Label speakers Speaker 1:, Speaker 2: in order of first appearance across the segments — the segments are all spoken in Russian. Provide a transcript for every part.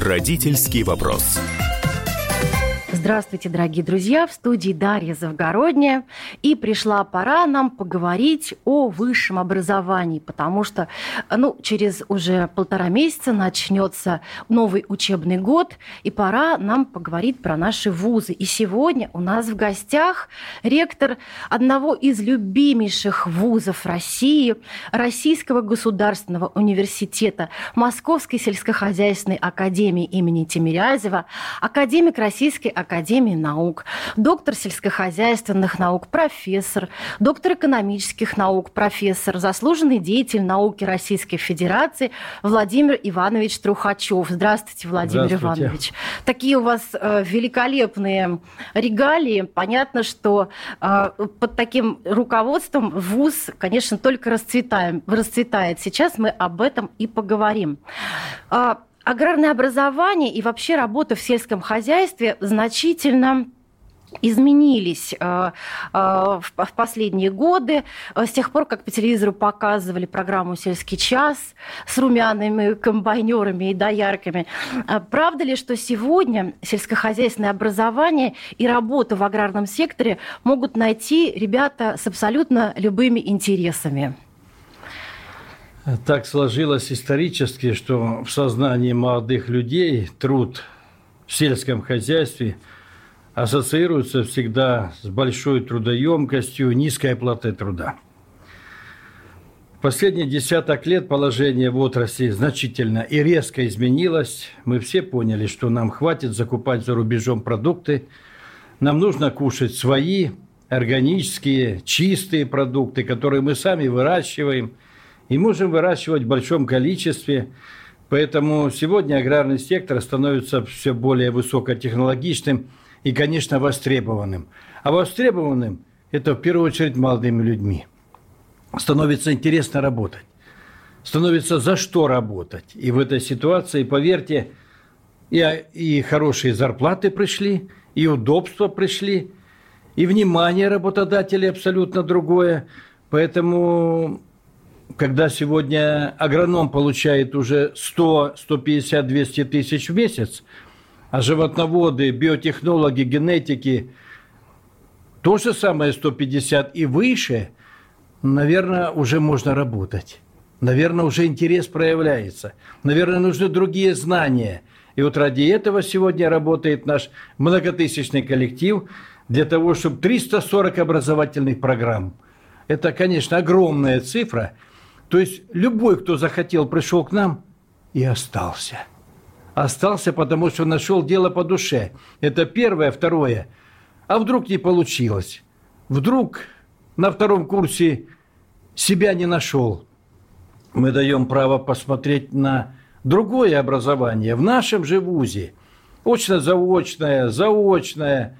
Speaker 1: Родительский вопрос.
Speaker 2: Здравствуйте, дорогие друзья! В студии Дарья Завгородняя. И пришла пора нам поговорить о высшем образовании, потому что ну, через уже полтора месяца начнется новый учебный год, и пора нам поговорить про наши вузы. И сегодня у нас в гостях ректор одного из любимейших вузов России, Российского государственного университета, Московской сельскохозяйственной академии имени Тимирязева, академик Российской академии Академии наук, доктор сельскохозяйственных наук, профессор, доктор экономических наук, профессор, заслуженный деятель науки Российской Федерации Владимир Иванович Трухачев. Здравствуйте, Владимир Здравствуйте. Иванович. Такие у вас э, великолепные регалии. Понятно, что э, под таким руководством ВУЗ, конечно, только расцветаем, расцветает. Сейчас мы об этом и поговорим. А, аграрное образование и вообще работа в сельском хозяйстве значительно изменились э, э, в последние годы. Э, с тех пор, как по телевизору показывали программу «Сельский час» с румяными комбайнерами и доярками. Правда ли, что сегодня сельскохозяйственное образование и работу в аграрном секторе могут найти ребята с абсолютно любыми интересами?
Speaker 3: Так сложилось исторически, что в сознании молодых людей труд в сельском хозяйстве ассоциируется всегда с большой трудоемкостью, низкой оплатой труда. Последние десяток лет положение в отрасли значительно и резко изменилось. Мы все поняли, что нам хватит закупать за рубежом продукты. Нам нужно кушать свои органические, чистые продукты, которые мы сами выращиваем – и можем выращивать в большом количестве. Поэтому сегодня аграрный сектор становится все более высокотехнологичным и, конечно, востребованным. А востребованным – это в первую очередь молодыми людьми. Становится интересно работать. Становится за что работать. И в этой ситуации, поверьте, и, и хорошие зарплаты пришли, и удобства пришли, и внимание работодателей абсолютно другое. Поэтому когда сегодня агроном получает уже 100, 150, 200 тысяч в месяц, а животноводы, биотехнологи, генетики то же самое 150 и выше, наверное, уже можно работать. Наверное, уже интерес проявляется. Наверное, нужны другие знания. И вот ради этого сегодня работает наш многотысячный коллектив для того, чтобы 340 образовательных программ. Это, конечно, огромная цифра – то есть любой, кто захотел, пришел к нам и остался. Остался, потому что нашел дело по душе. Это первое. Второе. А вдруг не получилось? Вдруг на втором курсе себя не нашел? Мы даем право посмотреть на другое образование в нашем же ВУЗе. Очно-заочное, заочное,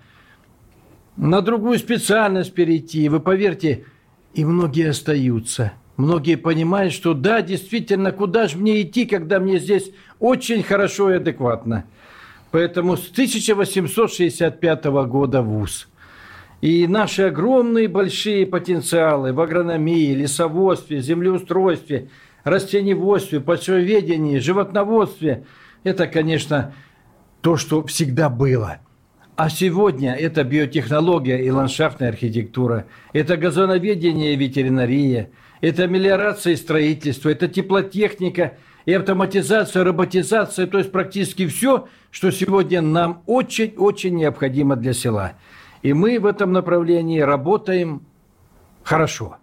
Speaker 3: на другую специальность перейти. Вы поверьте, и многие остаются – Многие понимают, что да, действительно, куда же мне идти, когда мне здесь очень хорошо и адекватно. Поэтому с 1865 года ВУЗ. И наши огромные большие потенциалы в агрономии, лесоводстве, землеустройстве, растениеводстве, почвоведении, животноводстве – это, конечно, то, что всегда было. А сегодня это биотехнология и ландшафтная архитектура, это газоноведение и ветеринария – это мелиорация и строительство, это теплотехника и автоматизация, роботизация, то есть практически все, что сегодня нам очень-очень необходимо для села. И мы в этом направлении работаем хорошо.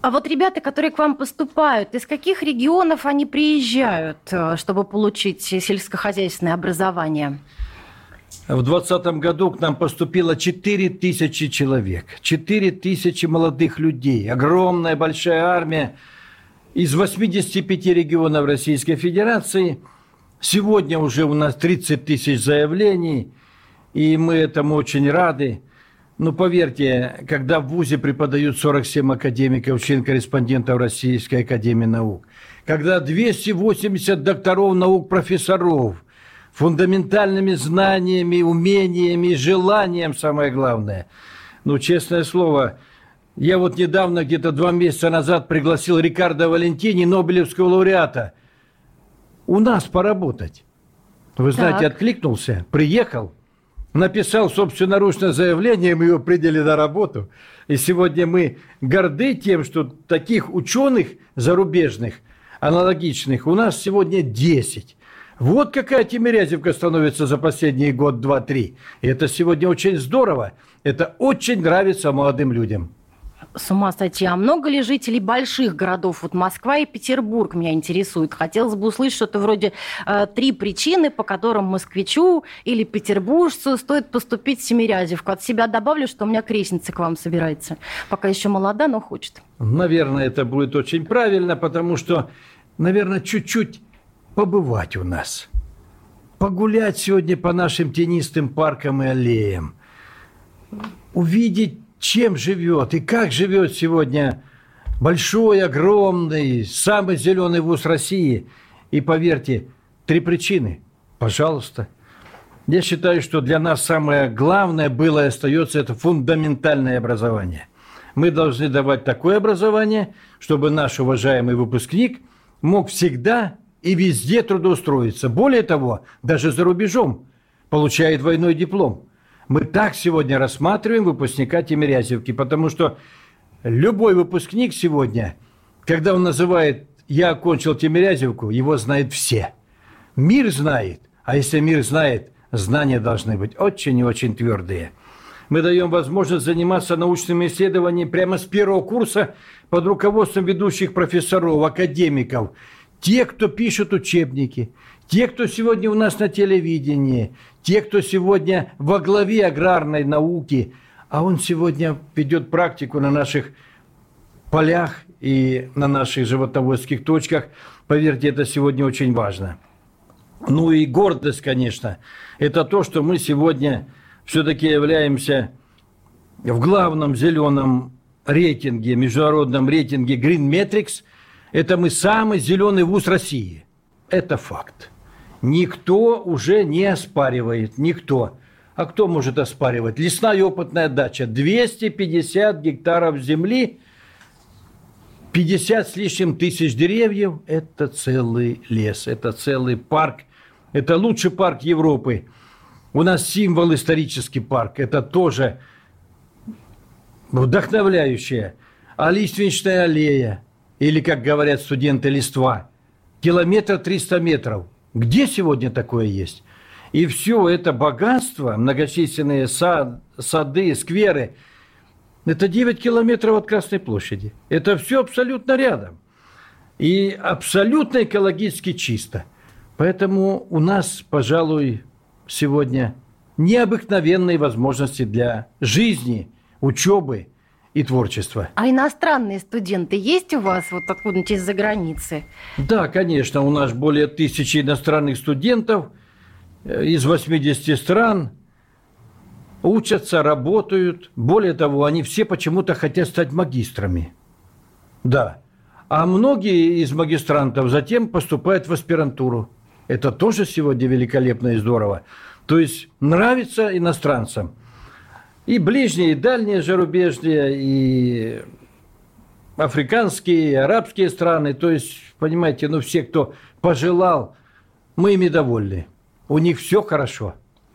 Speaker 2: А вот ребята, которые к вам поступают, из каких регионов они приезжают, э, чтобы получить сельскохозяйственное образование?
Speaker 3: В 2020 году к нам поступило 4 тысячи человек, 4 тысячи молодых людей, огромная большая армия из 85 регионов Российской Федерации. Сегодня уже у нас 30 тысяч заявлений, и мы этому очень рады. Но поверьте, когда в ВУЗе преподают 47 академиков, член-корреспондентов Российской Академии Наук, когда 280 докторов наук, профессоров, фундаментальными знаниями, умениями, желанием, самое главное. Ну, честное слово, я вот недавно, где-то два месяца назад, пригласил Рикардо Валентини, Нобелевского лауреата, у нас поработать. Вы знаете, так. откликнулся, приехал – написал собственноручное заявление, мы его приняли на работу. И сегодня мы горды тем, что таких ученых зарубежных, аналогичных, у нас сегодня 10. Вот какая Тимирязевка становится за последний год, два, три. И это сегодня очень здорово. Это очень нравится молодым людям.
Speaker 2: С ума сойти. А много ли жителей больших городов? Вот Москва и Петербург меня интересует. Хотелось бы услышать что-то вроде э, три причины, по которым москвичу или петербуржцу стоит поступить в Семирязевку. От себя добавлю, что у меня крестница к вам собирается. Пока еще молода, но хочет.
Speaker 3: Наверное, это будет очень правильно, потому что, наверное, чуть-чуть побывать у нас. Погулять сегодня по нашим тенистым паркам и аллеям. Увидеть чем живет и как живет сегодня большой, огромный, самый зеленый вуз России. И поверьте, три причины. Пожалуйста. Я считаю, что для нас самое главное было и остается это фундаментальное образование. Мы должны давать такое образование, чтобы наш уважаемый выпускник мог всегда и везде трудоустроиться. Более того, даже за рубежом получает двойной диплом – мы так сегодня рассматриваем выпускника Тимирязевки, потому что любой выпускник сегодня, когда он называет «я окончил Тимирязевку», его знают все. Мир знает, а если мир знает, знания должны быть очень и очень твердые. Мы даем возможность заниматься научными исследованиями прямо с первого курса под руководством ведущих профессоров, академиков, те, кто пишут учебники, те, кто сегодня у нас на телевидении, те, кто сегодня во главе аграрной науки, а он сегодня ведет практику на наших полях и на наших животноводских точках. Поверьте, это сегодня очень важно. Ну и гордость, конечно, это то, что мы сегодня все-таки являемся в главном зеленом рейтинге, международном рейтинге Green Metrics. Это мы самый зеленый вуз России. Это факт никто уже не оспаривает, никто. А кто может оспаривать? Лесная опытная дача, 250 гектаров земли, 50 с лишним тысяч деревьев – это целый лес, это целый парк, это лучший парк Европы. У нас символ исторический парк, это тоже вдохновляющее. А лиственничная аллея, или, как говорят студенты, листва, километр 300 метров – где сегодня такое есть? И все это богатство, многочисленные сад, сады, скверы, это 9 километров от Красной площади. Это все абсолютно рядом. И абсолютно экологически чисто. Поэтому у нас, пожалуй, сегодня необыкновенные возможности для жизни, учебы – и творчества.
Speaker 2: А иностранные студенты есть у вас вот откуда-нибудь из-за границы?
Speaker 3: Да, конечно, у нас более тысячи иностранных студентов э, из 80 стран учатся, работают. Более того, они все почему-то хотят стать магистрами. Да. А многие из магистрантов затем поступают в аспирантуру. Это тоже сегодня великолепно и здорово. То есть нравится иностранцам – и ближние, и дальние зарубежные, и африканские, и арабские страны. То есть, понимаете, ну все, кто пожелал, мы ими довольны. У них все хорошо.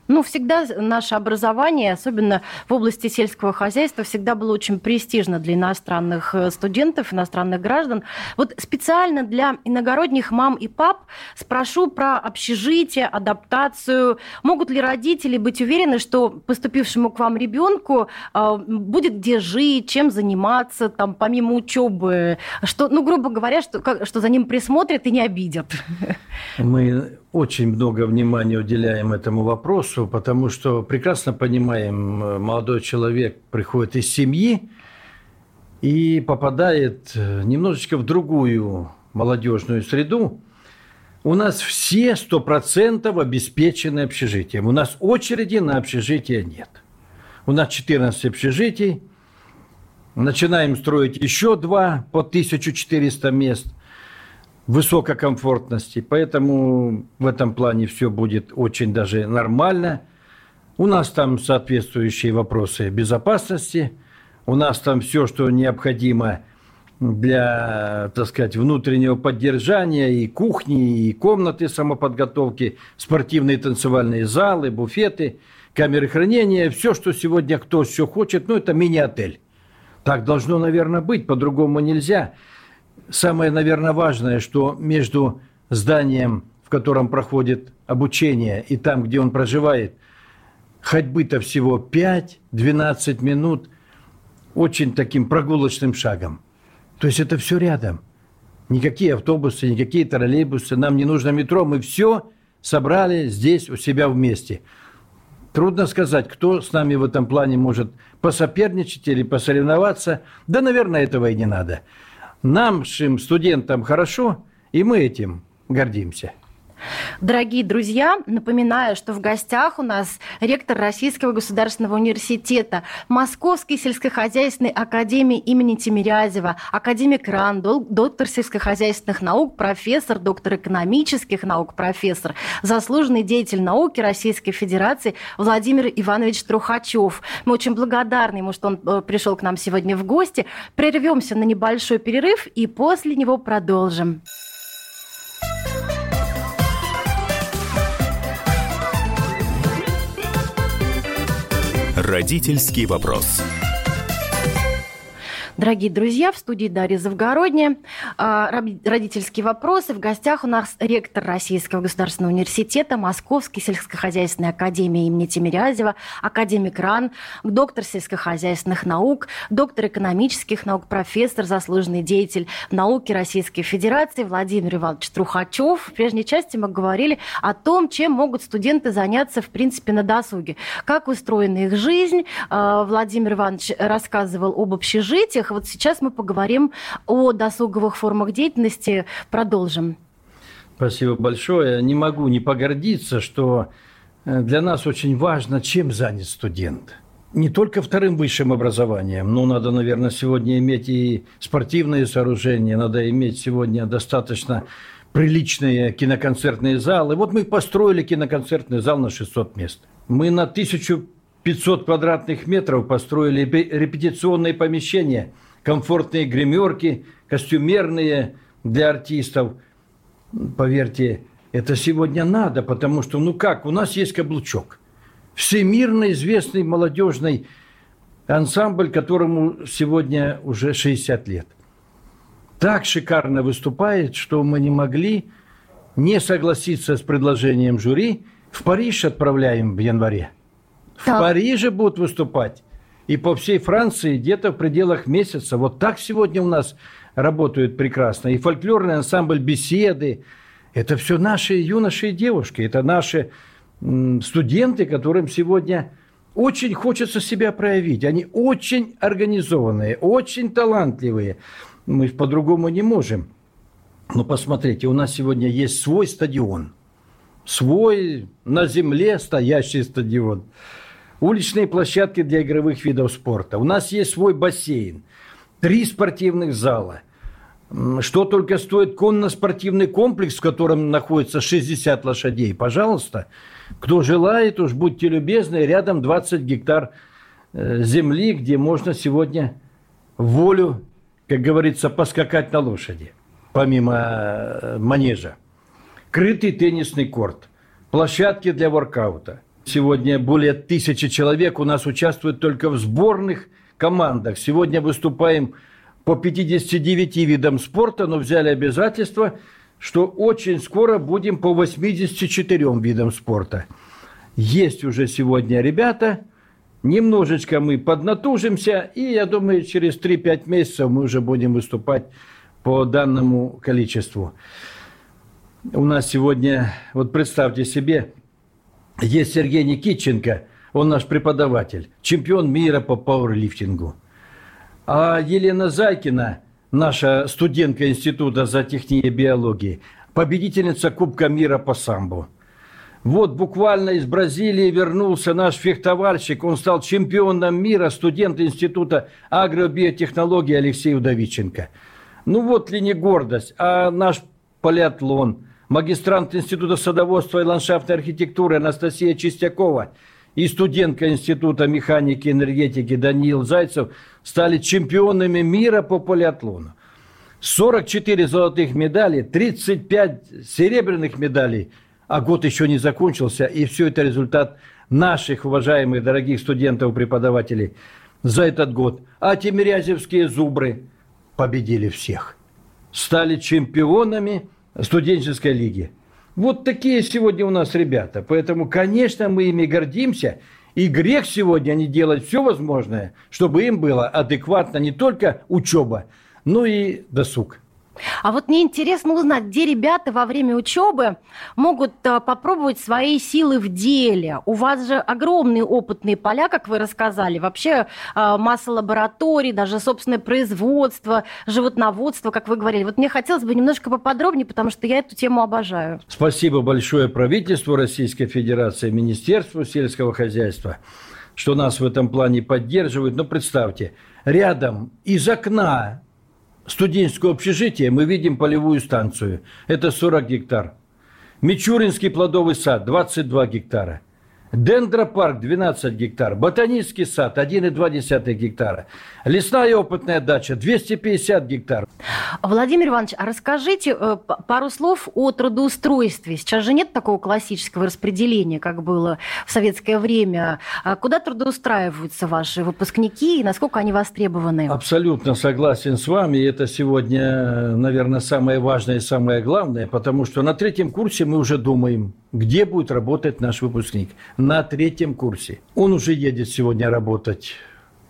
Speaker 2: Ну, всегда наше образование, особенно в области сельского хозяйства, всегда было очень престижно для иностранных э, студентов, иностранных граждан. Вот специально для иногородних мам и пап спрошу про общежитие, адаптацию. Могут ли родители быть уверены, что поступившему к вам ребенку э, будет где жить, чем заниматься, там, помимо учебы, что, ну, грубо говоря, что, что за ним присмотрят и не обидят?
Speaker 3: Мы очень много внимания уделяем этому вопросу, потому что прекрасно понимаем, э, молодой человек приходит из семьи и попадает э, немножечко в другую молодежную среду. У нас все 100% обеспечены общежитием. У нас очереди на общежитие нет. У нас 14 общежитий. Начинаем строить еще два по 1400 мест высококомфортности. Поэтому в этом плане все будет очень даже нормально. У нас там соответствующие вопросы безопасности. У нас там все, что необходимо для, так сказать, внутреннего поддержания и кухни, и комнаты самоподготовки, спортивные танцевальные залы, буфеты, камеры хранения, все, что сегодня кто все хочет, ну, это мини-отель. Так должно, наверное, быть, по-другому нельзя. Самое, наверное, важное, что между зданием, в котором проходит обучение, и там, где он проживает, ходьбы-то всего 5-12 минут очень таким прогулочным шагом – то есть это все рядом. Никакие автобусы, никакие троллейбусы, нам не нужно метро, мы все собрали здесь у себя вместе. Трудно сказать, кто с нами в этом плане может посоперничать или посоревноваться. Да, наверное, этого и не надо. Нашим студентам хорошо, и мы этим гордимся.
Speaker 2: Дорогие друзья, напоминаю, что в гостях у нас ректор Российского государственного университета, Московской сельскохозяйственной академии имени Тимирязева, академик РАН, доктор сельскохозяйственных наук, профессор, доктор экономических наук, профессор, заслуженный деятель науки Российской Федерации Владимир Иванович Трухачев. Мы очень благодарны ему, что он э, пришел к нам сегодня в гости. Прервемся на небольшой перерыв и после него продолжим.
Speaker 1: Родительский вопрос.
Speaker 2: Дорогие друзья, в студии Дарья Завгородняя. А, родительские вопросы. В гостях у нас ректор Российского государственного университета, Московской сельскохозяйственной академии имени Тимирязева, академик РАН, доктор сельскохозяйственных наук, доктор экономических наук, профессор, заслуженный деятель науки Российской Федерации Владимир Иванович Трухачев. В прежней части мы говорили о том, чем могут студенты заняться, в принципе, на досуге. Как устроена их жизнь. А, Владимир Иванович рассказывал об общежитиях, вот сейчас мы поговорим о досуговых формах деятельности. Продолжим.
Speaker 3: Спасибо большое. Не могу не погордиться, что э, для нас очень важно, чем занят студент. Не только вторым высшим образованием, но надо, наверное, сегодня иметь и спортивные сооружения, надо иметь сегодня достаточно приличные киноконцертные залы. Вот мы построили киноконцертный зал на 600 мест. Мы на 1000 500 квадратных метров построили репетиционные помещения, комфортные гримерки, костюмерные для артистов. Поверьте, это сегодня надо, потому что, ну как, у нас есть каблучок. Всемирно известный молодежный ансамбль, которому сегодня уже 60 лет. Так шикарно выступает, что мы не могли не согласиться с предложением жюри. В Париж отправляем в январе – в так. Париже будут выступать. И по всей Франции где-то в пределах месяца. Вот так сегодня у нас работают прекрасно. И фольклорный ансамбль «Беседы». Это все наши юноши и девушки. Это наши студенты, которым сегодня очень хочется себя проявить. Они очень организованные, очень талантливые. Мы по-другому не можем. Но посмотрите, у нас сегодня есть свой стадион. Свой на земле стоящий стадион уличные площадки для игровых видов спорта. У нас есть свой бассейн, три спортивных зала. Что только стоит конно-спортивный комплекс, в котором находится 60 лошадей. Пожалуйста, кто желает, уж будьте любезны, рядом 20 гектар э, земли, где можно сегодня волю, как говорится, поскакать на лошади, помимо э, манежа. Крытый теннисный корт, площадки для воркаута – Сегодня более тысячи человек у нас участвуют только в сборных командах. Сегодня выступаем по 59 видам спорта, но взяли обязательство, что очень скоро будем по 84 видам спорта. Есть уже сегодня ребята, немножечко мы поднатужимся, и я думаю, через 3-5 месяцев мы уже будем выступать по данному количеству. У нас сегодня, вот представьте себе, есть Сергей Никитченко, он наш преподаватель, чемпион мира по пауэрлифтингу. А Елена Зайкина, наша студентка Института зоотехнии и биологии, победительница Кубка мира по самбо. Вот буквально из Бразилии вернулся наш фехтовальщик. Он стал чемпионом мира, студент Института агробиотехнологии Алексей Удовиченко. Ну вот ли не гордость, а наш полиатлон, магистрант Института садоводства и ландшафтной архитектуры Анастасия Чистякова и студентка Института механики и энергетики Даниил Зайцев стали чемпионами мира по полиатлону. 44 золотых медалей, 35 серебряных медалей – а год еще не закончился, и все это результат наших уважаемых дорогих студентов, преподавателей за этот год. А тимирязевские зубры победили всех. Стали чемпионами студенческой лиги. Вот такие сегодня у нас ребята. Поэтому, конечно, мы ими гордимся. И грех сегодня не делать все возможное, чтобы им было адекватно не только учеба, но и досуг.
Speaker 2: А вот мне интересно узнать, где ребята во время учебы могут а, попробовать свои силы в деле. У вас же огромные опытные поля, как вы рассказали. Вообще а, масса лабораторий, даже собственное производство, животноводство, как вы говорили. Вот мне хотелось бы немножко поподробнее, потому что я эту тему обожаю.
Speaker 3: Спасибо большое правительству Российской Федерации, Министерству сельского хозяйства, что нас в этом плане поддерживают. Но представьте, рядом из окна студенческое общежитие мы видим полевую станцию. Это 40 гектар. Мичуринский плодовый сад 22 гектара. Дендропарк 12 гектар, ботанический сад 1,2 гектара, лесная опытная дача 250 гектар.
Speaker 2: Владимир Иванович, а расскажите э, пару слов о трудоустройстве. Сейчас же нет такого классического распределения, как было в советское время. А куда трудоустраиваются ваши выпускники и насколько они востребованы?
Speaker 3: Абсолютно согласен с вами. Это сегодня, наверное, самое важное и самое главное, потому что на третьем курсе мы уже думаем, где будет работать наш выпускник на третьем курсе. Он уже едет сегодня работать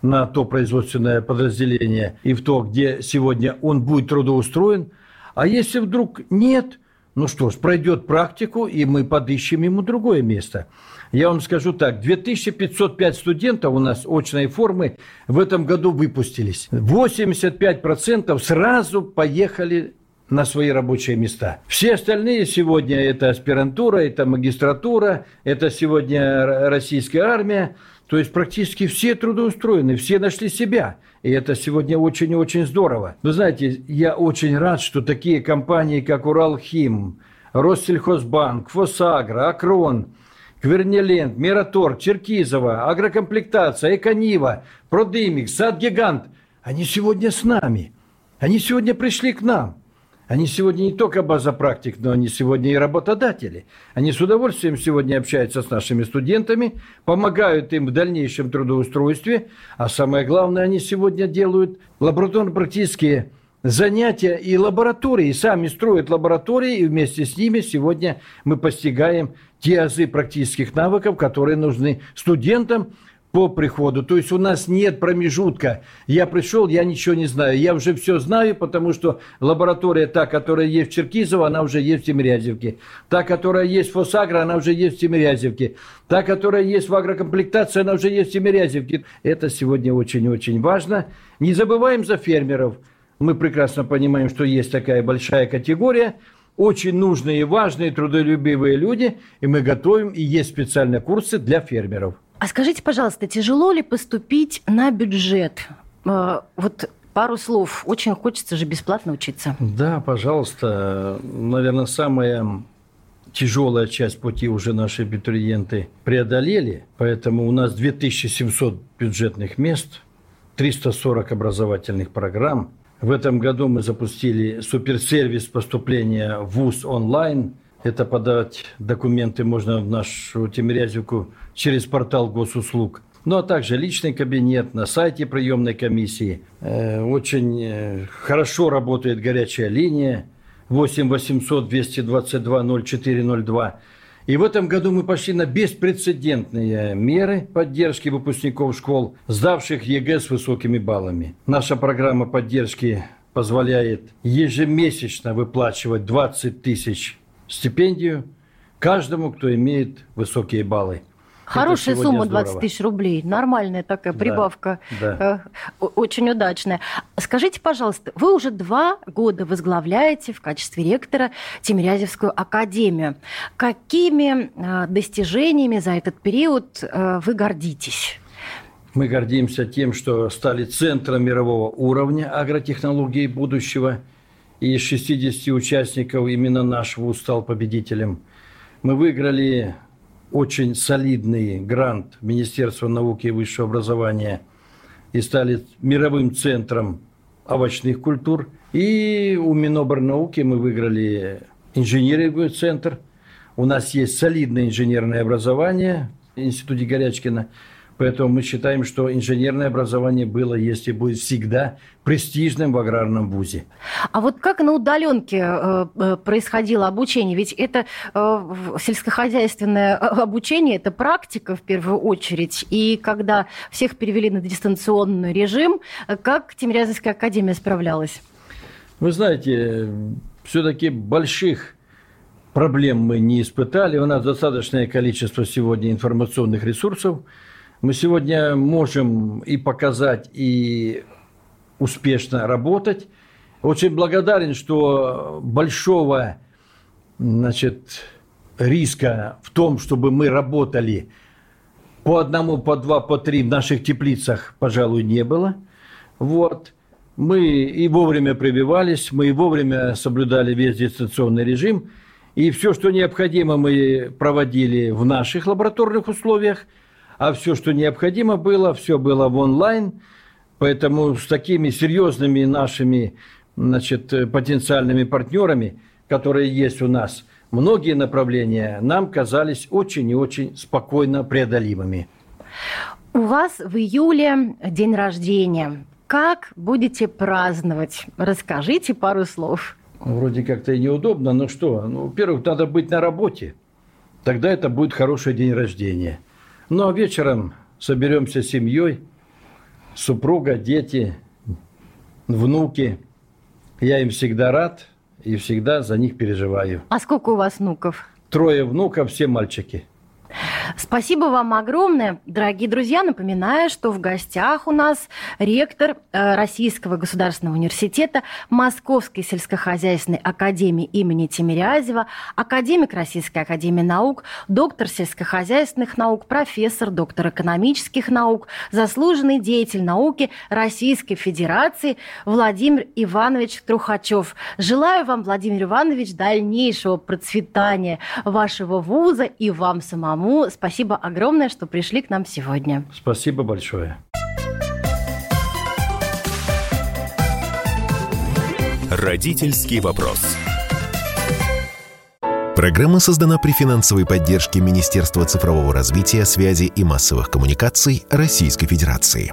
Speaker 3: на то производственное подразделение и в то, где сегодня он будет трудоустроен. А если вдруг нет, ну что ж, пройдет практику, и мы подыщем ему другое место. Я вам скажу так, 2505 студентов у нас очной формы в этом году выпустились. 85% сразу поехали на свои рабочие места. Все остальные сегодня это аспирантура, это магистратура, это сегодня российская армия. То есть практически все трудоустроены, все нашли себя. И это сегодня очень и очень здорово. Вы знаете, я очень рад, что такие компании, как Уралхим, Россельхозбанк, Фосагро, Акрон, Квернеленд, Мираторг, Черкизова, Агрокомплектация, Эконива, Продымик, Сад-Гигант, они сегодня с нами. Они сегодня пришли к нам. Они сегодня не только база практик, но они сегодня и работодатели. Они с удовольствием сегодня общаются с нашими студентами, помогают им в дальнейшем трудоустройстве, а самое главное, они сегодня делают лабораторно-практические занятия и лаборатории, сами строят лаборатории, и вместе с ними сегодня мы постигаем те азы практических навыков, которые нужны студентам, по приходу. То есть у нас нет промежутка. Я пришел, я ничего не знаю. Я уже все знаю, потому что лаборатория та, которая есть в Черкизово, она уже есть в Тимирязевке. Та, которая есть в Фосагро, она уже есть в Тимирязевке. Та, которая есть в агрокомплектации, она уже есть в Тимирязевке. Это сегодня очень-очень важно. Не забываем за фермеров. Мы прекрасно понимаем, что есть такая большая категория – очень нужные и важные трудолюбивые люди, и мы готовим, и есть специальные курсы для фермеров.
Speaker 2: А скажите, пожалуйста, тяжело ли поступить на бюджет? Э, вот пару слов. Очень хочется же бесплатно учиться.
Speaker 3: Да, пожалуйста. Наверное, самая тяжелая часть пути уже наши абитуриенты преодолели. Поэтому у нас 2700 бюджетных мест, 340 образовательных программ. В этом году мы запустили суперсервис поступления в ВУЗ онлайн. Это подать документы можно в нашу Тимирязевку через портал госуслуг. Ну а также личный кабинет на сайте приемной комиссии. Э, очень э, хорошо работает горячая линия 8 800 222 0402. И в этом году мы пошли на беспрецедентные меры поддержки выпускников школ, сдавших ЕГЭ с высокими баллами. Наша программа поддержки позволяет ежемесячно выплачивать 20 тысяч стипендию каждому, кто имеет высокие баллы.
Speaker 2: Хорошая сумма 20 тысяч рублей. Нормальная такая прибавка. Да, да. Э, очень удачная. Скажите, пожалуйста, вы уже два года возглавляете в качестве ректора Тимирязевскую академию. Какими э, достижениями за этот период э, вы гордитесь?
Speaker 3: Мы гордимся тем, что стали центром мирового уровня агротехнологий будущего. И из 60 участников именно наш вуз стал победителем. Мы выиграли очень солидный грант Министерства науки и высшего образования и стали мировым центром овощных культур. И у Миноборнауки мы выиграли инженерный центр. У нас есть солидное инженерное образование в Институте Горячкина – Поэтому мы считаем, что инженерное образование было, если будет всегда престижным в аграрном вузе.
Speaker 2: А вот как на удаленке э, э, происходило обучение? Ведь это э, сельскохозяйственное обучение, это практика в первую очередь. И когда всех перевели на дистанционный режим, как Тимирязевская академия справлялась?
Speaker 3: Вы знаете, все-таки больших проблем мы не испытали. У нас достаточное количество сегодня информационных ресурсов – мы сегодня можем и показать, и успешно работать. Очень благодарен, что большого значит, риска в том, чтобы мы работали по одному, по два, по три в наших теплицах, пожалуй, не было. Вот. Мы и вовремя прививались, мы и вовремя соблюдали весь дистанционный режим. И все, что необходимо, мы проводили в наших лабораторных условиях – а все, что необходимо было, все было в онлайн. Поэтому с такими серьезными нашими значит, потенциальными партнерами, которые есть у нас, многие направления нам казались очень и очень спокойно преодолимыми.
Speaker 2: У вас в июле день рождения. Как будете праздновать? Расскажите пару слов.
Speaker 3: Вроде как-то и неудобно, но что? Ну, во-первых, надо быть на работе. Тогда это будет хороший день рождения – ну а вечером соберемся с семьей, супруга, дети, внуки. Я им всегда рад и всегда за них переживаю.
Speaker 2: А сколько у вас внуков?
Speaker 3: Трое внуков, все мальчики.
Speaker 2: Спасибо вам огромное, дорогие друзья. Напоминаю, что в гостях у нас ректор э, Российского государственного университета Московской сельскохозяйственной академии имени Тимирязева, академик Российской академии наук, доктор сельскохозяйственных наук, профессор, доктор экономических наук, заслуженный деятель науки Российской Федерации Владимир Иванович Трухачев. Желаю вам, Владимир Иванович, дальнейшего процветания вашего вуза и вам самому самому спасибо огромное, что пришли к нам сегодня.
Speaker 3: Спасибо большое.
Speaker 1: Родительский вопрос. Программа создана при финансовой поддержке Министерства цифрового развития, связи и массовых коммуникаций Российской Федерации.